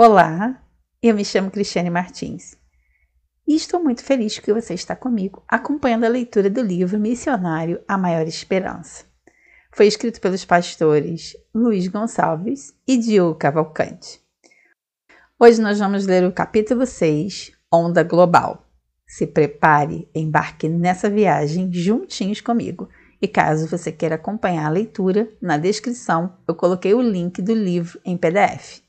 Olá, eu me chamo Cristiane Martins e estou muito feliz que você está comigo acompanhando a leitura do livro Missionário A Maior Esperança. Foi escrito pelos pastores Luiz Gonçalves e Diogo Cavalcante. Hoje nós vamos ler o capítulo 6, Onda Global. Se prepare, embarque nessa viagem juntinhos comigo. E caso você queira acompanhar a leitura, na descrição eu coloquei o link do livro em PDF.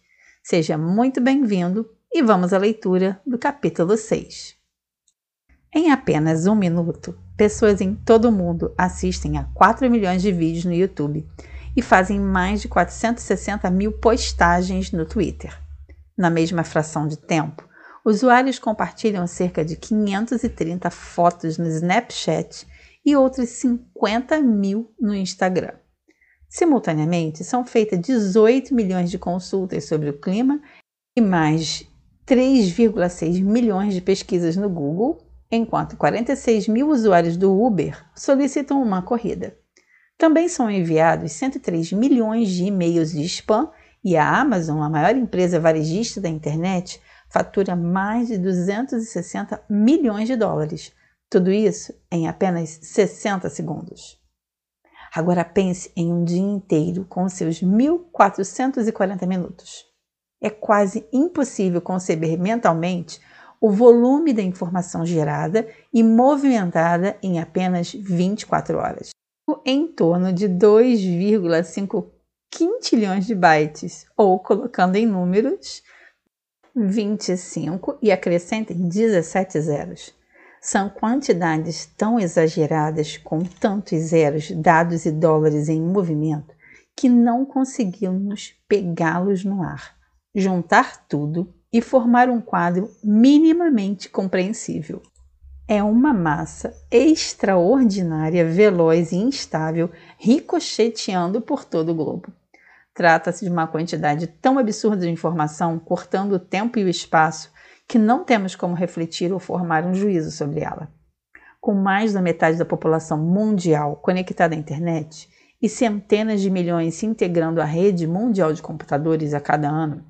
Seja muito bem-vindo e vamos à leitura do capítulo 6. Em apenas um minuto, pessoas em todo o mundo assistem a 4 milhões de vídeos no YouTube e fazem mais de 460 mil postagens no Twitter. Na mesma fração de tempo, usuários compartilham cerca de 530 fotos no Snapchat e outras 50 mil no Instagram. Simultaneamente, são feitas 18 milhões de consultas sobre o clima e mais 3,6 milhões de pesquisas no Google, enquanto 46 mil usuários do Uber solicitam uma corrida. Também são enviados 103 milhões de e-mails de spam e a Amazon, a maior empresa varejista da internet, fatura mais de 260 milhões de dólares. Tudo isso em apenas 60 segundos. Agora pense em um dia inteiro com seus 1440 minutos. É quase impossível conceber mentalmente o volume da informação gerada e movimentada em apenas 24 horas. Em torno de 2,5 quintilhões de bytes, ou colocando em números, 25 e acrescentem 17 zeros. São quantidades tão exageradas, com tantos zeros, dados e dólares em movimento, que não conseguimos pegá-los no ar, juntar tudo e formar um quadro minimamente compreensível. É uma massa extraordinária, veloz e instável, ricocheteando por todo o globo. Trata-se de uma quantidade tão absurda de informação, cortando o tempo e o espaço, que não temos como refletir ou formar um juízo sobre ela. Com mais da metade da população mundial conectada à internet e centenas de milhões se integrando à rede mundial de computadores a cada ano,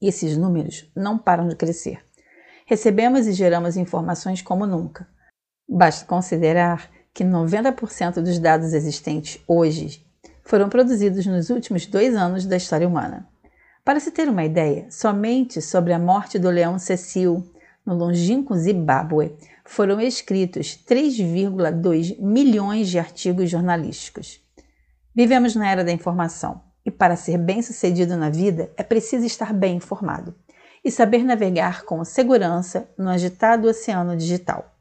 esses números não param de crescer. Recebemos e geramos informações como nunca. Basta considerar que 90% dos dados existentes hoje foram produzidos nos últimos dois anos da história humana. Para se ter uma ideia, somente sobre a morte do leão Cecil, no longínquo Zimbábue, foram escritos 3,2 milhões de artigos jornalísticos. Vivemos na era da informação e, para ser bem-sucedido na vida, é preciso estar bem informado e saber navegar com segurança no agitado oceano digital.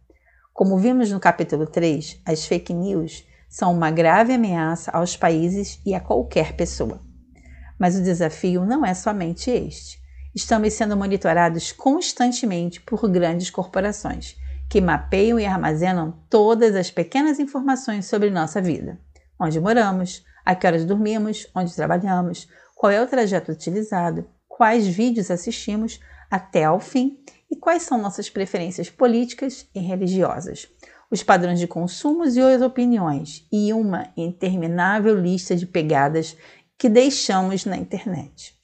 Como vimos no capítulo 3, as fake news são uma grave ameaça aos países e a qualquer pessoa. Mas o desafio não é somente este. Estamos sendo monitorados constantemente por grandes corporações que mapeiam e armazenam todas as pequenas informações sobre nossa vida: onde moramos, a que horas dormimos, onde trabalhamos, qual é o trajeto utilizado, quais vídeos assistimos até ao fim e quais são nossas preferências políticas e religiosas, os padrões de consumos e as opiniões, e uma interminável lista de pegadas que deixamos na internet.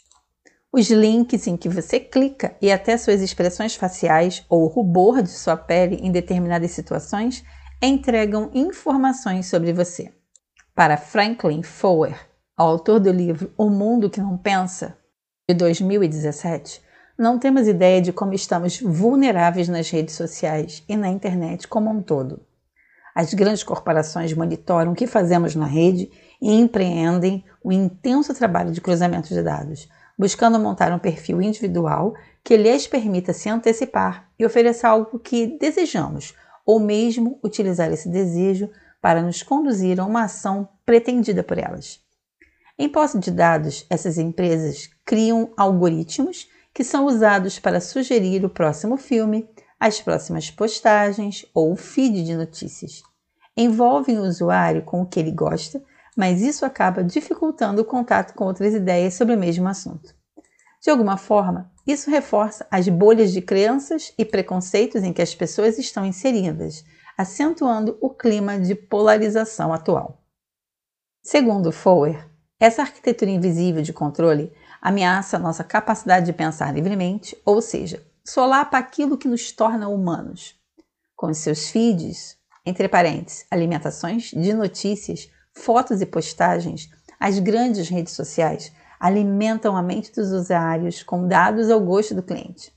Os links em que você clica e até suas expressões faciais ou o rubor de sua pele em determinadas situações entregam informações sobre você. Para Franklin Foer, autor do livro O Mundo que Não Pensa, de 2017, não temos ideia de como estamos vulneráveis nas redes sociais e na internet como um todo. As grandes corporações monitoram o que fazemos na rede e empreendem o intenso trabalho de cruzamento de dados, buscando montar um perfil individual que lhes permita se antecipar e oferecer algo que desejamos, ou mesmo utilizar esse desejo para nos conduzir a uma ação pretendida por elas. Em posse de dados, essas empresas criam algoritmos que são usados para sugerir o próximo filme, as próximas postagens ou o feed de notícias. Envolvem o usuário com o que ele gosta mas isso acaba dificultando o contato com outras ideias sobre o mesmo assunto. De alguma forma, isso reforça as bolhas de crenças e preconceitos em que as pessoas estão inseridas, acentuando o clima de polarização atual. Segundo Foer, essa arquitetura invisível de controle ameaça nossa capacidade de pensar livremente, ou seja, solapa aquilo que nos torna humanos. Com seus feeds, entre parênteses, alimentações de notícias, fotos e postagens, as grandes redes sociais alimentam a mente dos usuários com dados ao gosto do cliente.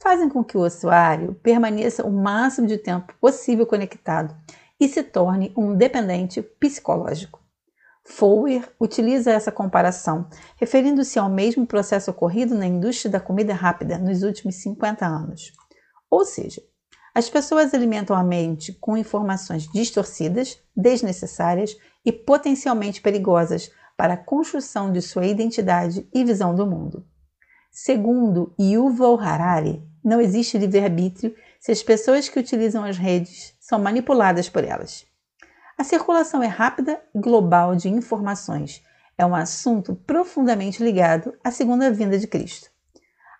Fazem com que o usuário permaneça o máximo de tempo possível conectado e se torne um dependente psicológico. Fowler utiliza essa comparação, referindo-se ao mesmo processo ocorrido na indústria da comida rápida nos últimos 50 anos. Ou seja, as pessoas alimentam a mente com informações distorcidas, desnecessárias e potencialmente perigosas para a construção de sua identidade e visão do mundo. Segundo Yuval Harari, não existe livre-arbítrio se as pessoas que utilizam as redes são manipuladas por elas. A circulação é rápida e global de informações. É um assunto profundamente ligado à segunda vinda de Cristo.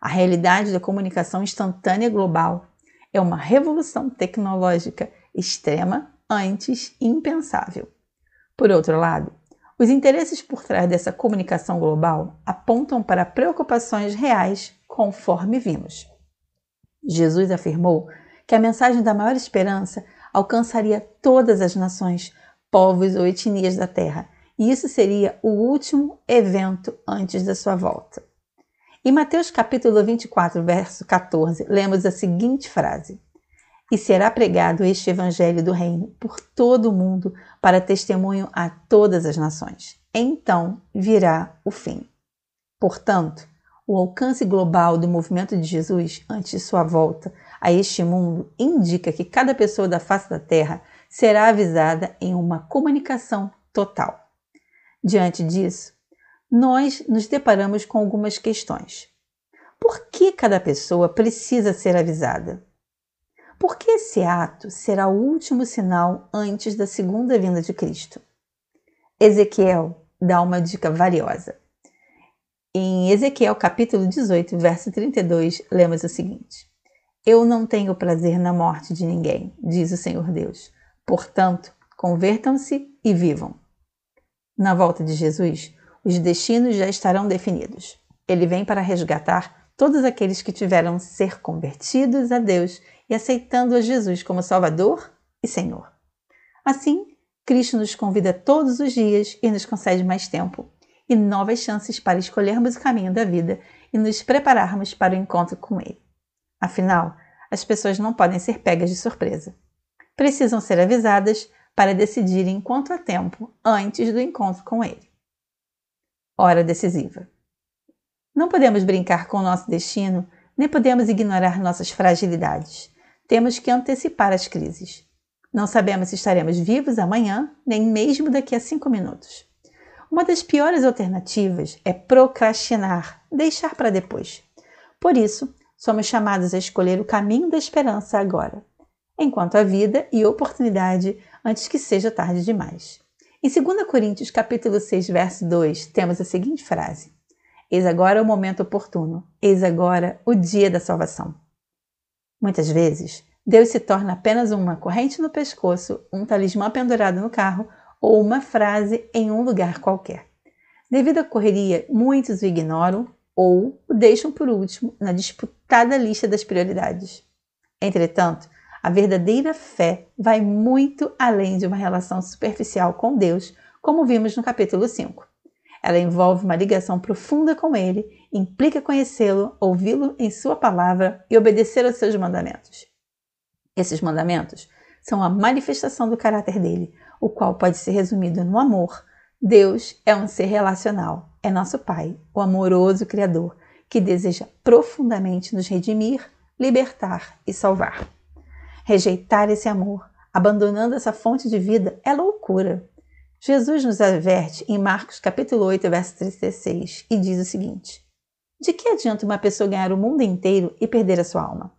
A realidade da comunicação instantânea global é uma revolução tecnológica extrema, antes impensável. Por outro lado, os interesses por trás dessa comunicação global apontam para preocupações reais, conforme vimos. Jesus afirmou que a mensagem da maior esperança alcançaria todas as nações, povos ou etnias da terra, e isso seria o último evento antes da sua volta. Em Mateus capítulo 24, verso 14, lemos a seguinte frase: E será pregado este evangelho do reino por todo o mundo para testemunho a todas as nações. Então virá o fim. Portanto, o alcance global do movimento de Jesus antes de sua volta a este mundo indica que cada pessoa da face da Terra será avisada em uma comunicação total. Diante disso, nós nos deparamos com algumas questões. Por que cada pessoa precisa ser avisada? Por que esse ato será o último sinal antes da segunda vinda de Cristo? Ezequiel dá uma dica valiosa. Em Ezequiel capítulo 18, verso 32, lemos o seguinte: Eu não tenho prazer na morte de ninguém, diz o Senhor Deus. Portanto, convertam-se e vivam. Na volta de Jesus, os destinos já estarão definidos. Ele vem para resgatar todos aqueles que tiveram ser convertidos a Deus e aceitando a Jesus como Salvador e Senhor. Assim, Cristo nos convida todos os dias e nos concede mais tempo e novas chances para escolhermos o caminho da vida e nos prepararmos para o encontro com Ele. Afinal, as pessoas não podem ser pegas de surpresa. Precisam ser avisadas para decidirem quanto há tempo antes do encontro com Ele. Hora decisiva. Não podemos brincar com o nosso destino, nem podemos ignorar nossas fragilidades. Temos que antecipar as crises. Não sabemos se estaremos vivos amanhã, nem mesmo daqui a cinco minutos. Uma das piores alternativas é procrastinar, deixar para depois. Por isso, somos chamados a escolher o caminho da esperança agora, enquanto há vida e oportunidade antes que seja tarde demais. Em 2 Coríntios capítulo 6, verso 2, temos a seguinte frase: Eis agora o momento oportuno, eis agora o dia da salvação. Muitas vezes, Deus se torna apenas uma corrente no pescoço, um talismã pendurado no carro ou uma frase em um lugar qualquer. Devido à correria, muitos o ignoram ou o deixam por último na disputada lista das prioridades. Entretanto, a verdadeira fé vai muito além de uma relação superficial com Deus, como vimos no capítulo 5. Ela envolve uma ligação profunda com Ele, implica conhecê-lo, ouvi-lo em Sua palavra e obedecer aos seus mandamentos. Esses mandamentos são a manifestação do caráter dele, o qual pode ser resumido no amor. Deus é um ser relacional, é nosso Pai, o amoroso Criador, que deseja profundamente nos redimir, libertar e salvar. Rejeitar esse amor, abandonando essa fonte de vida, é loucura. Jesus nos adverte em Marcos capítulo 8, verso 36, e diz o seguinte: De que adianta uma pessoa ganhar o mundo inteiro e perder a sua alma?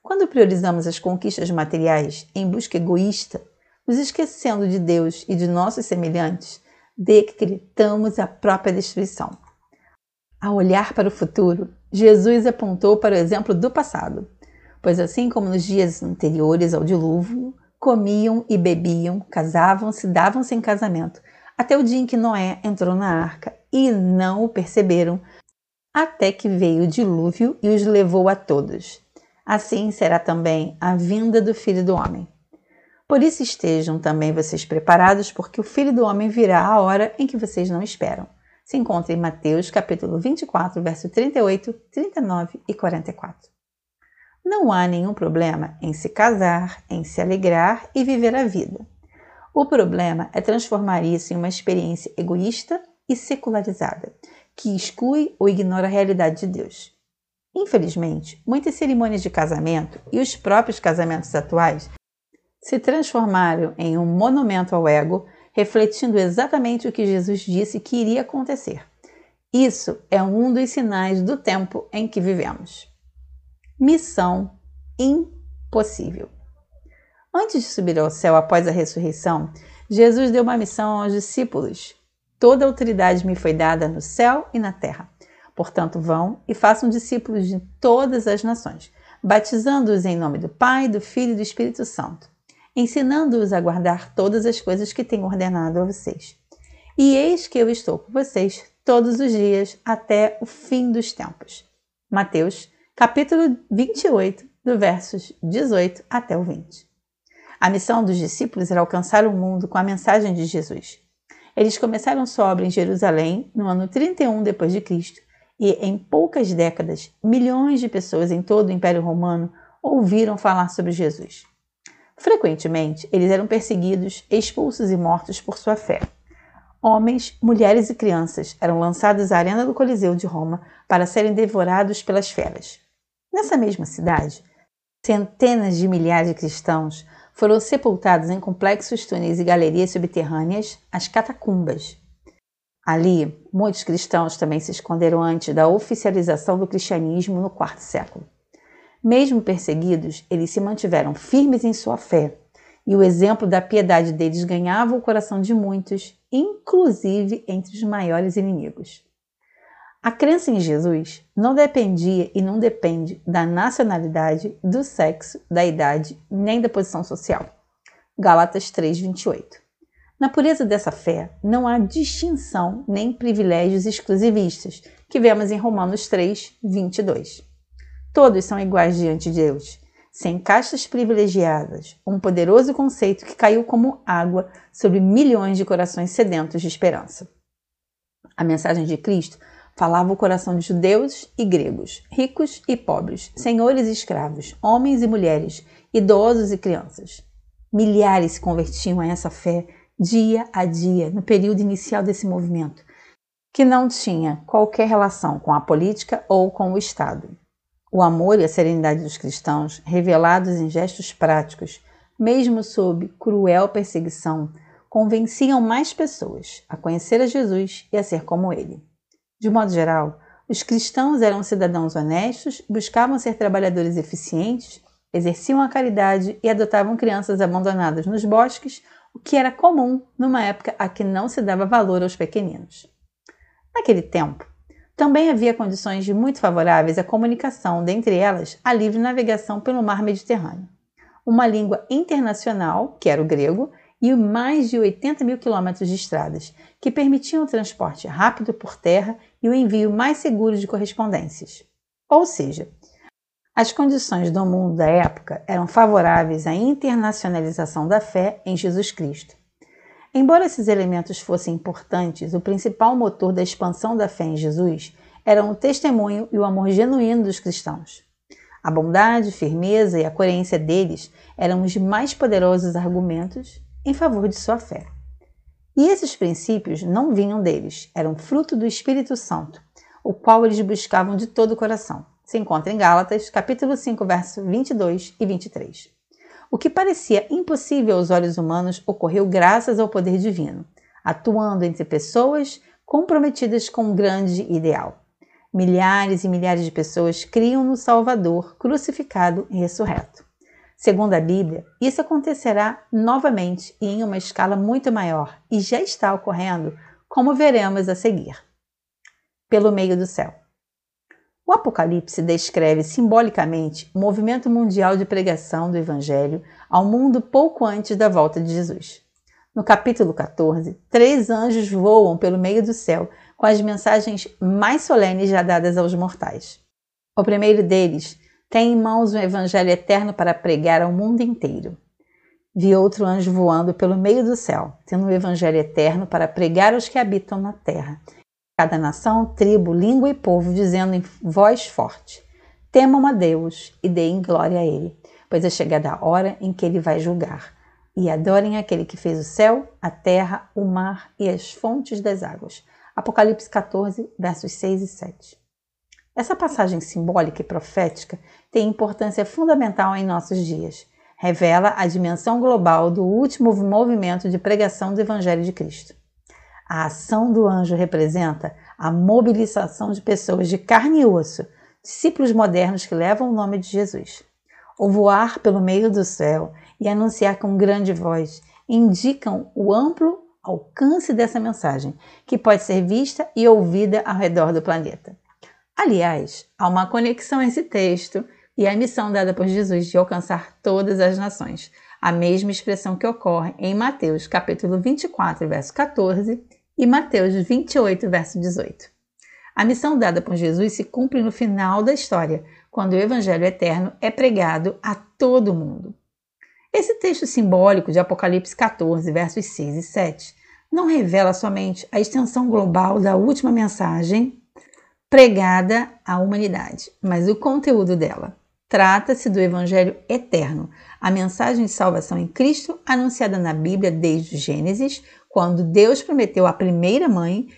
Quando priorizamos as conquistas materiais em busca egoísta nos esquecendo de Deus e de nossos semelhantes, decretamos a própria destruição. Ao olhar para o futuro, Jesus apontou para o exemplo do passado, pois assim como nos dias anteriores ao dilúvio, comiam e bebiam, casavam-se, davam-se em casamento, até o dia em que Noé entrou na arca e não o perceberam, até que veio o dilúvio e os levou a todos. Assim será também a vinda do Filho do Homem. Por isso estejam também vocês preparados, porque o Filho do Homem virá a hora em que vocês não esperam. Se encontra em Mateus capítulo 24, verso 38, 39 e 44. Não há nenhum problema em se casar, em se alegrar e viver a vida. O problema é transformar isso em uma experiência egoísta e secularizada, que exclui ou ignora a realidade de Deus. Infelizmente, muitas cerimônias de casamento e os próprios casamentos atuais se transformaram em um monumento ao ego, refletindo exatamente o que Jesus disse que iria acontecer. Isso é um dos sinais do tempo em que vivemos. Missão impossível. Antes de subir ao céu após a ressurreição, Jesus deu uma missão aos discípulos. Toda autoridade me foi dada no céu e na terra. Portanto, vão e façam discípulos de todas as nações, batizando-os em nome do Pai, do Filho e do Espírito Santo, ensinando-os a guardar todas as coisas que tenho ordenado a vocês. E eis que eu estou com vocês todos os dias até o fim dos tempos. Mateus, capítulo 28, do versos 18 até o 20. A missão dos discípulos era alcançar o mundo com a mensagem de Jesus. Eles começaram sua obra em Jerusalém no ano 31 depois de Cristo, e em poucas décadas, milhões de pessoas em todo o Império Romano ouviram falar sobre Jesus. Frequentemente, eles eram perseguidos, expulsos e mortos por sua fé. Homens, mulheres e crianças eram lançados à arena do Coliseu de Roma para serem devorados pelas feras. Nessa mesma cidade, centenas de milhares de cristãos foram sepultados em complexos túneis e galerias subterrâneas, as catacumbas. Ali, muitos cristãos também se esconderam antes da oficialização do cristianismo no quarto século. Mesmo perseguidos, eles se mantiveram firmes em sua fé, e o exemplo da piedade deles ganhava o coração de muitos, inclusive entre os maiores inimigos. A crença em Jesus não dependia e não depende da nacionalidade, do sexo, da idade, nem da posição social. Gálatas 3:28. Na pureza dessa fé, não há distinção nem privilégios exclusivistas, que vemos em Romanos 3:22. Todos são iguais diante de Deus, sem castas privilegiadas, um poderoso conceito que caiu como água sobre milhões de corações sedentos de esperança. A mensagem de Cristo Falava o coração de judeus e gregos, ricos e pobres, senhores e escravos, homens e mulheres, idosos e crianças. Milhares se convertiam a essa fé dia a dia no período inicial desse movimento, que não tinha qualquer relação com a política ou com o Estado. O amor e a serenidade dos cristãos, revelados em gestos práticos, mesmo sob cruel perseguição, convenciam mais pessoas a conhecer a Jesus e a ser como ele. De modo geral, os cristãos eram cidadãos honestos, buscavam ser trabalhadores eficientes, exerciam a caridade e adotavam crianças abandonadas nos bosques, o que era comum numa época a que não se dava valor aos pequeninos. Naquele tempo, também havia condições muito favoráveis à comunicação, dentre elas a livre navegação pelo mar Mediterrâneo. Uma língua internacional, que era o grego, e mais de 80 mil quilômetros de estradas, que permitiam o transporte rápido por terra e o envio mais seguro de correspondências. Ou seja, as condições do mundo da época eram favoráveis à internacionalização da fé em Jesus Cristo. Embora esses elementos fossem importantes, o principal motor da expansão da fé em Jesus eram o testemunho e o amor genuíno dos cristãos. A bondade, firmeza e a coerência deles eram os mais poderosos argumentos em favor de sua fé. E esses princípios não vinham deles, eram fruto do Espírito Santo, o qual eles buscavam de todo o coração. Se encontra em Gálatas, capítulo 5, versos 22 e 23. O que parecia impossível aos olhos humanos ocorreu graças ao poder divino, atuando entre pessoas comprometidas com um grande ideal. Milhares e milhares de pessoas criam no Salvador crucificado e ressurreto. Segundo a Bíblia, isso acontecerá novamente e em uma escala muito maior, e já está ocorrendo, como veremos a seguir. Pelo meio do céu. O Apocalipse descreve simbolicamente o movimento mundial de pregação do Evangelho ao mundo pouco antes da volta de Jesus. No capítulo 14, três anjos voam pelo meio do céu com as mensagens mais solenes já dadas aos mortais. O primeiro deles tem em mãos um evangelho eterno para pregar ao mundo inteiro. Vi outro anjo voando pelo meio do céu, tendo um evangelho eterno para pregar aos que habitam na terra, cada nação, tribo, língua e povo, dizendo em voz forte: Temam a Deus e deem glória a Ele, pois é chegada a hora em que Ele vai julgar. E adorem aquele que fez o céu, a terra, o mar e as fontes das águas. Apocalipse 14, versos 6 e 7. Essa passagem simbólica e profética tem importância fundamental em nossos dias revela a dimensão global do último movimento de pregação do Evangelho de Cristo. A ação do anjo representa a mobilização de pessoas de carne e osso, discípulos modernos que levam o nome de Jesus. O voar pelo meio do céu e anunciar com grande voz indicam o amplo alcance dessa mensagem, que pode ser vista e ouvida ao redor do planeta. Aliás, há uma conexão esse texto e a missão dada por Jesus de alcançar todas as nações, a mesma expressão que ocorre em Mateus capítulo 24, verso 14 e Mateus 28, verso 18. A missão dada por Jesus se cumpre no final da história, quando o evangelho eterno é pregado a todo mundo. Esse texto simbólico de Apocalipse 14, versos 6 e 7, não revela somente a extensão global da última mensagem pregada à humanidade, mas o conteúdo dela. Trata-se do Evangelho eterno, a mensagem de salvação em Cristo anunciada na Bíblia desde Gênesis, quando Deus prometeu à primeira mãe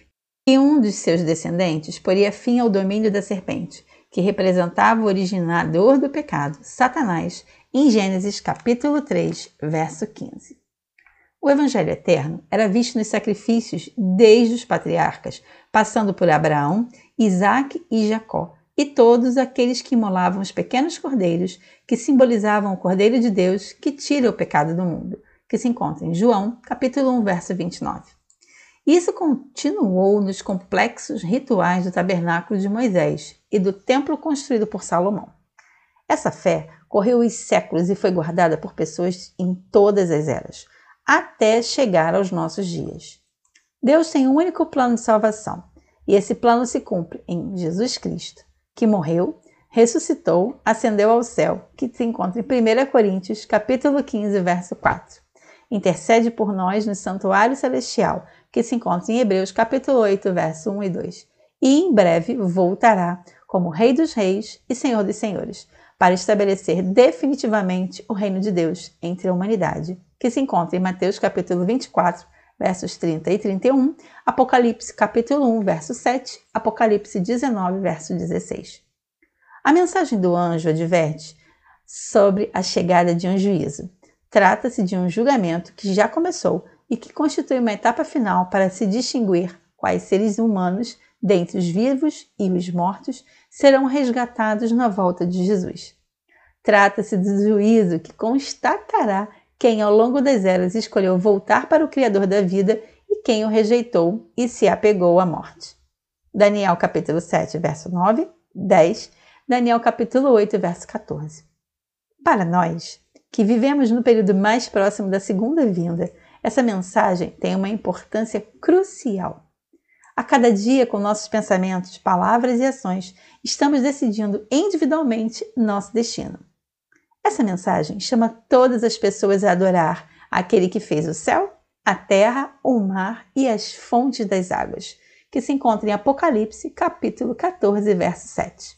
que um dos seus descendentes poria fim ao domínio da serpente, que representava o originador do pecado, Satanás, em Gênesis capítulo 3, verso 15. O Evangelho eterno era visto nos sacrifícios desde os patriarcas, passando por Abraão, Isaac e Jacó, e todos aqueles que imolavam os pequenos cordeiros, que simbolizavam o Cordeiro de Deus que tira o pecado do mundo, que se encontra em João, capítulo 1, verso 29. Isso continuou nos complexos rituais do tabernáculo de Moisés e do templo construído por Salomão. Essa fé correu os séculos e foi guardada por pessoas em todas as eras, até chegar aos nossos dias. Deus tem um único plano de salvação, e esse plano se cumpre em Jesus Cristo que morreu, ressuscitou, ascendeu ao céu, que se encontra em 1 Coríntios, capítulo 15, verso 4. Intercede por nós no santuário celestial, que se encontra em Hebreus, capítulo 8, verso 1 e 2. E em breve voltará como Rei dos Reis e Senhor dos Senhores, para estabelecer definitivamente o reino de Deus entre a humanidade, que se encontra em Mateus capítulo 24, versos 30 e 31, Apocalipse capítulo 1, verso 7, Apocalipse 19, verso 16. A mensagem do anjo adverte sobre a chegada de um juízo. Trata-se de um julgamento que já começou e que constitui uma etapa final para se distinguir quais seres humanos, dentre os vivos e os mortos, serão resgatados na volta de Jesus. Trata-se do juízo que constatará quem ao longo das eras escolheu voltar para o Criador da vida e quem o rejeitou e se apegou à morte. Daniel capítulo 7, verso 9, 10, Daniel capítulo 8, verso 14. Para nós, que vivemos no período mais próximo da segunda vinda, essa mensagem tem uma importância crucial. A cada dia, com nossos pensamentos, palavras e ações, estamos decidindo individualmente nosso destino. Essa mensagem chama todas as pessoas a adorar aquele que fez o céu, a terra, o mar e as fontes das águas, que se encontra em Apocalipse, capítulo 14, verso 7.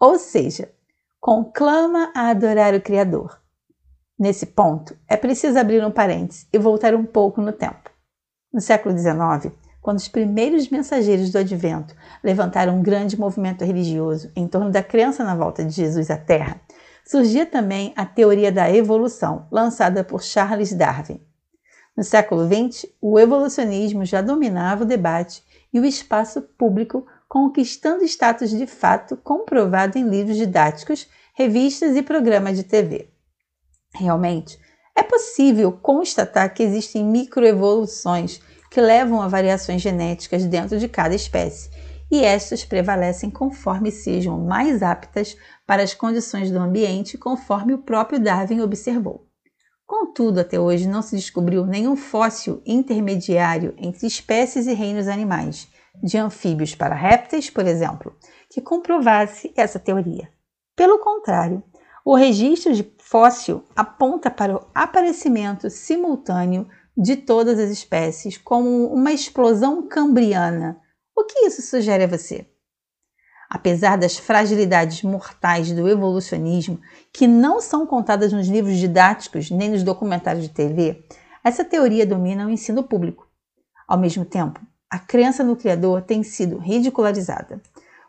Ou seja, conclama a adorar o Criador. Nesse ponto, é preciso abrir um parênteses e voltar um pouco no tempo. No século XIX, quando os primeiros mensageiros do Advento levantaram um grande movimento religioso em torno da crença na volta de Jesus à Terra, surgia também a teoria da evolução, lançada por Charles Darwin. No século XX, o evolucionismo já dominava o debate e o espaço público, conquistando status de fato comprovado em livros didáticos, revistas e programas de TV. Realmente, é possível constatar que existem microevoluções que levam a variações genéticas dentro de cada espécie, e estas prevalecem conforme sejam mais aptas para as condições do ambiente, conforme o próprio Darwin observou. Contudo, até hoje não se descobriu nenhum fóssil intermediário entre espécies e reinos animais, de anfíbios para répteis, por exemplo, que comprovasse essa teoria. Pelo contrário, o registro de fóssil aponta para o aparecimento simultâneo de todas as espécies como uma explosão cambriana. O que isso sugere a você? Apesar das fragilidades mortais do evolucionismo, que não são contadas nos livros didáticos nem nos documentários de TV, essa teoria domina o ensino público. Ao mesmo tempo, a crença no Criador tem sido ridicularizada.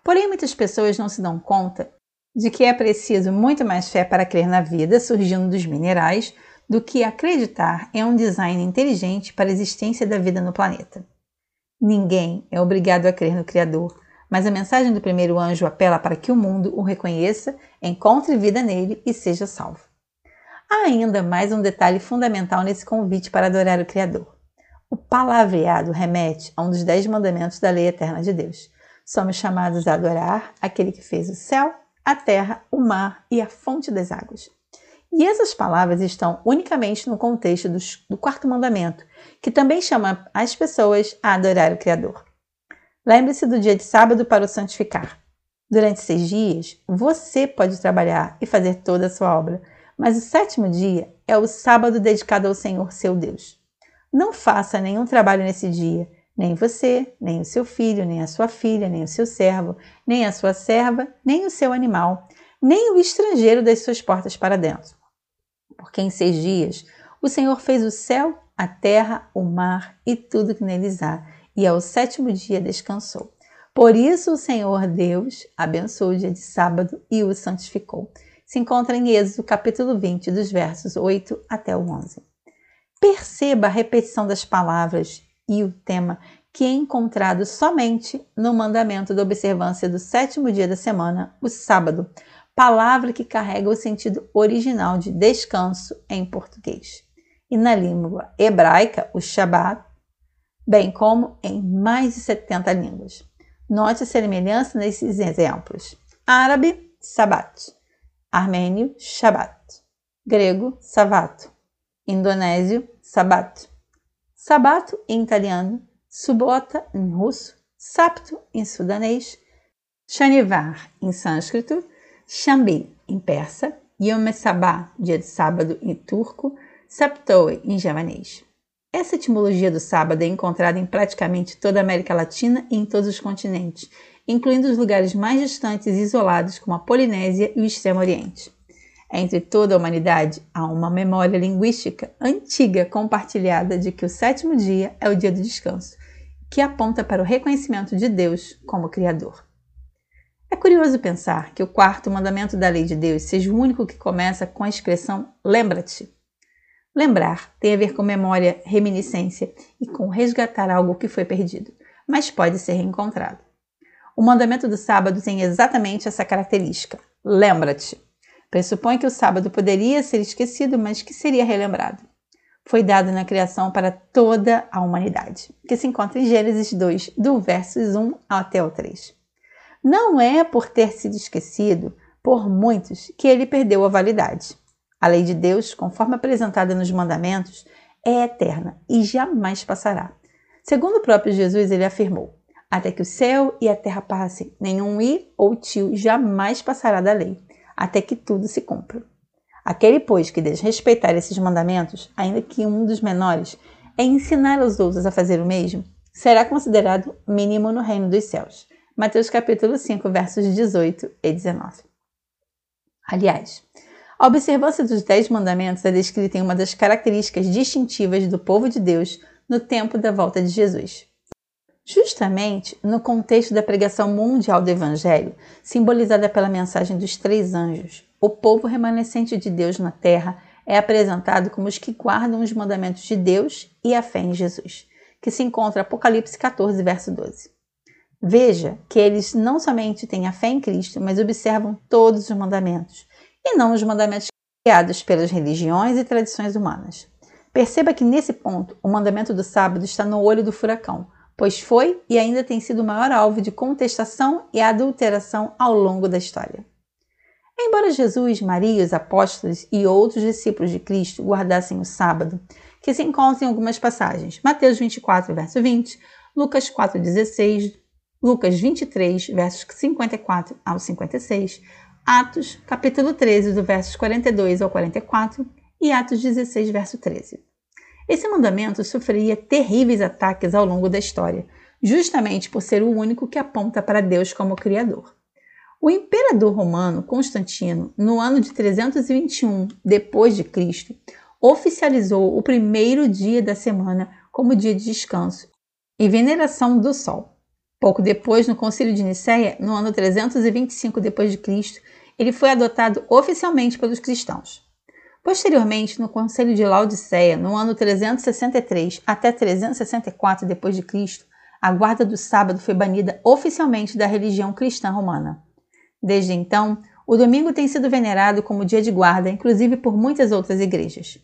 Porém, muitas pessoas não se dão conta de que é preciso muito mais fé para crer na vida surgindo dos minerais do que acreditar em um design inteligente para a existência da vida no planeta. Ninguém é obrigado a crer no Criador, mas a mensagem do primeiro anjo apela para que o mundo o reconheça, encontre vida nele e seja salvo. Há ainda mais um detalhe fundamental nesse convite para adorar o Criador. O palavreado remete a um dos dez mandamentos da lei eterna de Deus. Somos chamados a adorar aquele que fez o céu, a terra, o mar e a fonte das águas. E essas palavras estão unicamente no contexto do, do quarto mandamento, que também chama as pessoas a adorar o Criador. Lembre-se do dia de sábado para o santificar. Durante seis dias, você pode trabalhar e fazer toda a sua obra, mas o sétimo dia é o sábado dedicado ao Senhor seu Deus. Não faça nenhum trabalho nesse dia, nem você, nem o seu filho, nem a sua filha, nem o seu servo, nem a sua serva, nem o seu animal, nem o estrangeiro das suas portas para dentro. Porque em seis dias o Senhor fez o céu, a terra, o mar e tudo que neles há, e ao sétimo dia descansou. Por isso o Senhor Deus abençoou o dia de sábado e o santificou se encontra em Êxodo capítulo 20, dos versos 8 até o 11. Perceba a repetição das palavras e o tema que é encontrado somente no mandamento da observância do sétimo dia da semana, o sábado, palavra que carrega o sentido original de descanso em português. E na língua hebraica, o Shabat, bem como em mais de 70 línguas. Note a semelhança nesses exemplos. Árabe, Sabat armênio, Shabbat, grego, Savato, indonésio, Sabat, Sabato em italiano, Subota em russo, Sapto em sudanês, Shanivar em sânscrito, Shambi em persa, Yom Sabah, dia de sábado em turco, Saptoe em javanês. Essa etimologia do sábado é encontrada em praticamente toda a América Latina e em todos os continentes, incluindo os lugares mais distantes e isolados como a Polinésia e o Extremo Oriente. Entre toda a humanidade há uma memória linguística antiga compartilhada de que o sétimo dia é o dia do descanso, que aponta para o reconhecimento de Deus como Criador. É curioso pensar que o quarto mandamento da lei de Deus seja o único que começa com a expressão lembra-te. Lembrar tem a ver com memória, reminiscência e com resgatar algo que foi perdido, mas pode ser reencontrado. O mandamento do sábado tem exatamente essa característica. Lembra-te. Pressupõe que o sábado poderia ser esquecido, mas que seria relembrado. Foi dado na criação para toda a humanidade, que se encontra em Gênesis 2, do versos 1 até o 3. Não é por ter sido esquecido por muitos que ele perdeu a validade. A lei de Deus, conforme apresentada nos mandamentos, é eterna e jamais passará. Segundo o próprio Jesus, ele afirmou: até que o céu e a terra passem, nenhum i ou tio jamais passará da lei, até que tudo se cumpra. Aquele, pois, que desrespeitar esses mandamentos, ainda que um dos menores, é ensinar aos outros a fazer o mesmo, será considerado mínimo no reino dos céus. Mateus capítulo 5, versos 18 e 19. Aliás, a observância dos Dez Mandamentos é descrita em uma das características distintivas do povo de Deus no tempo da volta de Jesus. Justamente no contexto da pregação mundial do Evangelho, simbolizada pela mensagem dos três anjos, o povo remanescente de Deus na terra é apresentado como os que guardam os mandamentos de Deus e a fé em Jesus, que se encontra Apocalipse 14, verso 12. Veja que eles não somente têm a fé em Cristo, mas observam todos os mandamentos, e não os mandamentos criados pelas religiões e tradições humanas. Perceba que nesse ponto o mandamento do sábado está no olho do furacão, pois foi e ainda tem sido o maior alvo de contestação e adulteração ao longo da história. Embora Jesus, Maria, os apóstolos e outros discípulos de Cristo guardassem o sábado, que se encontra em algumas passagens, Mateus 24, verso 20, Lucas 4,16, Lucas 23, versos 54 ao 56, Atos, capítulo 13, do versos 42 ao 44 e Atos 16, verso 13. Esse mandamento sofreria terríveis ataques ao longo da história, justamente por ser o único que aponta para Deus como Criador. O imperador romano Constantino, no ano de 321 depois de Cristo, oficializou o primeiro dia da semana como dia de descanso e veneração do sol. Pouco depois, no Concílio de Nicéia, no ano 325 depois de Cristo, ele foi adotado oficialmente pelos cristãos. Posteriormente, no Conselho de Laodiceia, no ano 363 até 364 d.C., a guarda do sábado foi banida oficialmente da religião cristã romana. Desde então, o domingo tem sido venerado como dia de guarda, inclusive por muitas outras igrejas.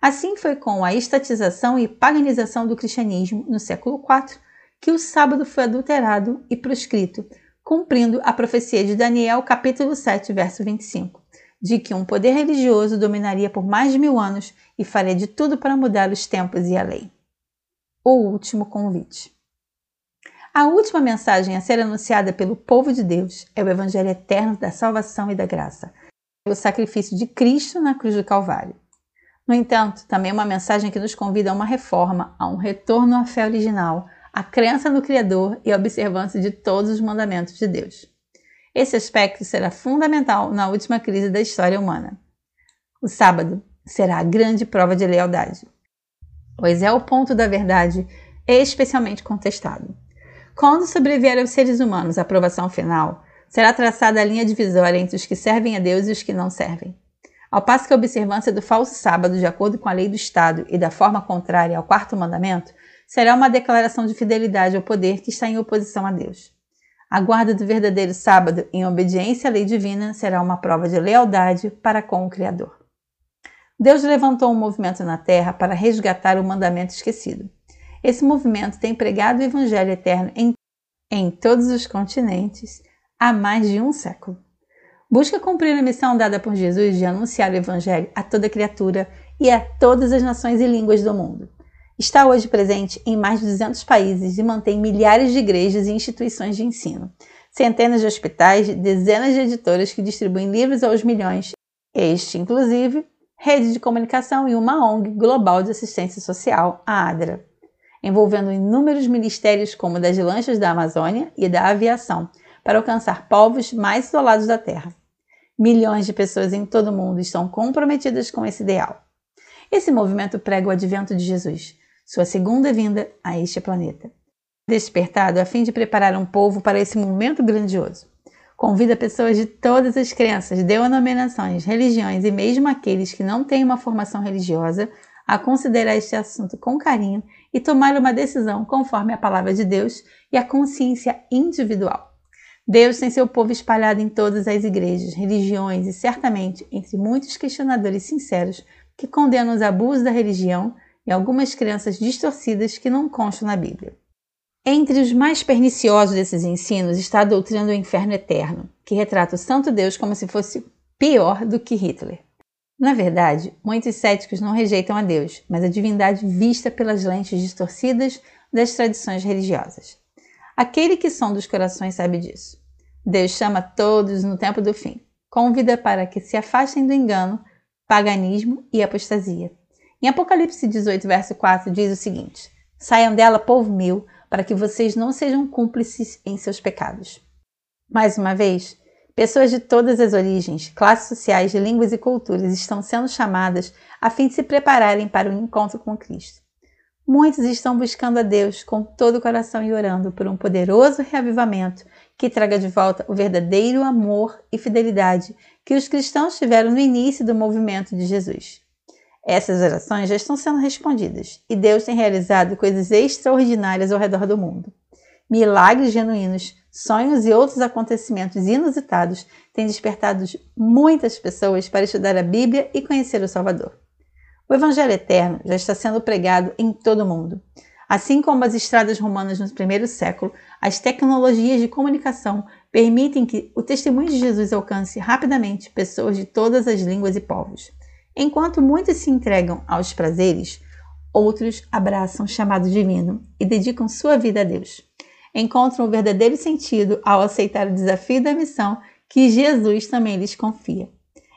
Assim foi com a estatização e paganização do cristianismo no século IV que o sábado foi adulterado e proscrito, cumprindo a profecia de Daniel, capítulo 7, verso 25 de que um poder religioso dominaria por mais de mil anos e faria de tudo para mudar os tempos e a lei. O último convite. A última mensagem a ser anunciada pelo povo de Deus é o Evangelho eterno da salvação e da graça, o sacrifício de Cristo na cruz do Calvário. No entanto, também é uma mensagem que nos convida a uma reforma, a um retorno à fé original, à crença no Criador e à observância de todos os mandamentos de Deus. Esse aspecto será fundamental na última crise da história humana. O sábado será a grande prova de lealdade, pois é o ponto da verdade especialmente contestado. Quando sobrevier aos seres humanos a aprovação final, será traçada a linha divisória entre os que servem a Deus e os que não servem. Ao passo que a observância do falso sábado, de acordo com a lei do Estado e da forma contrária ao quarto mandamento, será uma declaração de fidelidade ao poder que está em oposição a Deus. A guarda do verdadeiro sábado, em obediência à lei divina, será uma prova de lealdade para com o Criador. Deus levantou um movimento na terra para resgatar o mandamento esquecido. Esse movimento tem pregado o Evangelho eterno em, em todos os continentes há mais de um século. Busca cumprir a missão dada por Jesus de anunciar o Evangelho a toda criatura e a todas as nações e línguas do mundo. Está hoje presente em mais de 200 países e mantém milhares de igrejas e instituições de ensino, centenas de hospitais, dezenas de editoras que distribuem livros aos milhões, este, inclusive, rede de comunicação e uma ONG global de assistência social, a ADRA, envolvendo inúmeros ministérios como das lanchas da Amazônia e da aviação, para alcançar povos mais isolados da Terra. Milhões de pessoas em todo o mundo estão comprometidas com esse ideal. Esse movimento prega o advento de Jesus, sua segunda vinda a este planeta. Despertado a fim de preparar um povo para esse momento grandioso. Convida pessoas de todas as crenças, denominações, religiões e mesmo aqueles que não têm uma formação religiosa a considerar este assunto com carinho e tomar uma decisão conforme a palavra de Deus e a consciência individual. Deus tem seu povo espalhado em todas as igrejas, religiões e certamente entre muitos questionadores sinceros que condenam os abusos da religião e algumas crenças distorcidas que não constam na Bíblia. Entre os mais perniciosos desses ensinos está a doutrina do inferno eterno, que retrata o Santo Deus como se fosse pior do que Hitler. Na verdade, muitos céticos não rejeitam a Deus, mas a divindade vista pelas lentes distorcidas das tradições religiosas. Aquele que som dos corações sabe disso. Deus chama todos no tempo do fim, convida para que se afastem do engano, paganismo e apostasia. Em Apocalipse 18, verso 4, diz o seguinte: Saiam dela, povo meu, para que vocês não sejam cúmplices em seus pecados. Mais uma vez, pessoas de todas as origens, classes sociais, línguas e culturas estão sendo chamadas a fim de se prepararem para o encontro com Cristo. Muitos estão buscando a Deus com todo o coração e orando por um poderoso reavivamento que traga de volta o verdadeiro amor e fidelidade que os cristãos tiveram no início do movimento de Jesus. Essas orações já estão sendo respondidas e Deus tem realizado coisas extraordinárias ao redor do mundo. Milagres genuínos, sonhos e outros acontecimentos inusitados têm despertado muitas pessoas para estudar a Bíblia e conhecer o Salvador. O Evangelho eterno já está sendo pregado em todo o mundo. Assim como as estradas romanas no primeiro século, as tecnologias de comunicação permitem que o testemunho de Jesus alcance rapidamente pessoas de todas as línguas e povos. Enquanto muitos se entregam aos prazeres, Outros abraçam o chamado divino e dedicam sua vida a Deus. Encontram o verdadeiro sentido ao aceitar o desafio da missão que Jesus também lhes confia.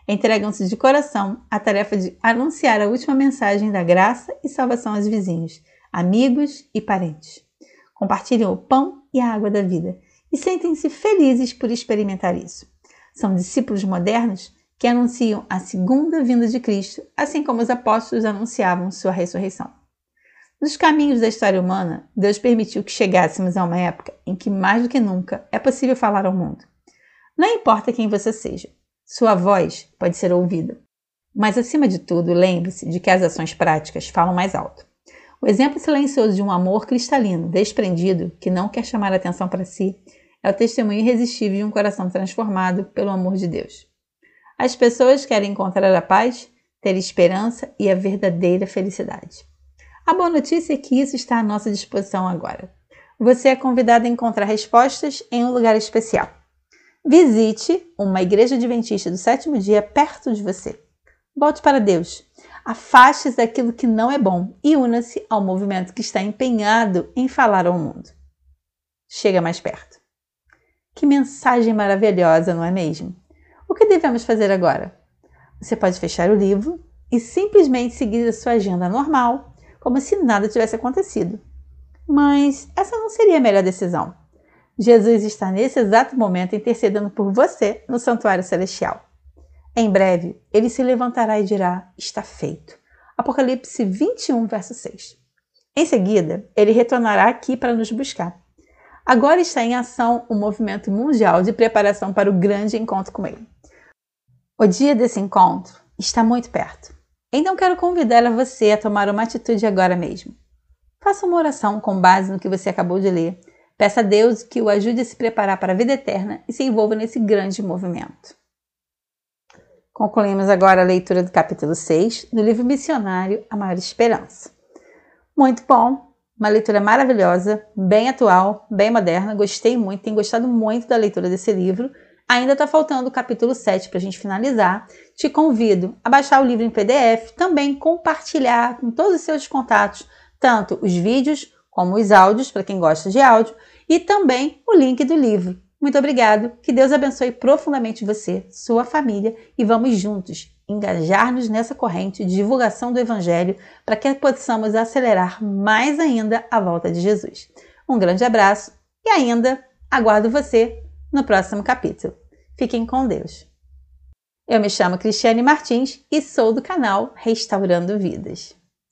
Entregam-se de coração à tarefa de anunciar a última mensagem da graça e salvação aos vizinhos, amigos e parentes. Compartilham o pão e a água da vida e sentem-se felizes por experimentar isso. São discípulos modernos que anunciam a segunda vinda de Cristo, assim como os apóstolos anunciavam sua ressurreição. Nos caminhos da história humana, Deus permitiu que chegássemos a uma época em que, mais do que nunca, é possível falar ao mundo. Não importa quem você seja, sua voz pode ser ouvida. Mas, acima de tudo, lembre-se de que as ações práticas falam mais alto. O exemplo silencioso de um amor cristalino, desprendido, que não quer chamar atenção para si, é o testemunho irresistível de um coração transformado pelo amor de Deus. As pessoas querem encontrar a paz, ter esperança e a verdadeira felicidade. A boa notícia é que isso está à nossa disposição agora. Você é convidado a encontrar respostas em um lugar especial. Visite uma igreja adventista do sétimo dia perto de você. Volte para Deus. Afaste-se daquilo que não é bom e una-se ao movimento que está empenhado em falar ao mundo. Chega mais perto. Que mensagem maravilhosa, não é mesmo? O que devemos fazer agora? Você pode fechar o livro e simplesmente seguir a sua agenda normal, como se nada tivesse acontecido. Mas essa não seria a melhor decisão. Jesus está nesse exato momento intercedendo por você no santuário celestial. Em breve, ele se levantará e dirá: Está feito. Apocalipse 21, verso 6. Em seguida, ele retornará aqui para nos buscar. Agora está em ação o um movimento mundial de preparação para o grande encontro com ele. O dia desse encontro está muito perto. Então quero convidar a você a tomar uma atitude agora mesmo. Faça uma oração com base no que você acabou de ler. Peça a Deus que o ajude a se preparar para a vida eterna e se envolva nesse grande movimento. Concluímos agora a leitura do capítulo 6 do livro missionário A Maior Esperança. Muito bom, uma leitura maravilhosa, bem atual, bem moderna. Gostei muito, tenho gostado muito da leitura desse livro. Ainda está faltando o capítulo 7 para a gente finalizar. Te convido a baixar o livro em PDF, também compartilhar com todos os seus contatos, tanto os vídeos como os áudios, para quem gosta de áudio, e também o link do livro. Muito obrigado, que Deus abençoe profundamente você, sua família e vamos juntos engajar-nos nessa corrente de divulgação do Evangelho para que possamos acelerar mais ainda a volta de Jesus. Um grande abraço e ainda aguardo você no próximo capítulo. Fiquem com Deus. Eu me chamo Cristiane Martins e sou do canal Restaurando Vidas.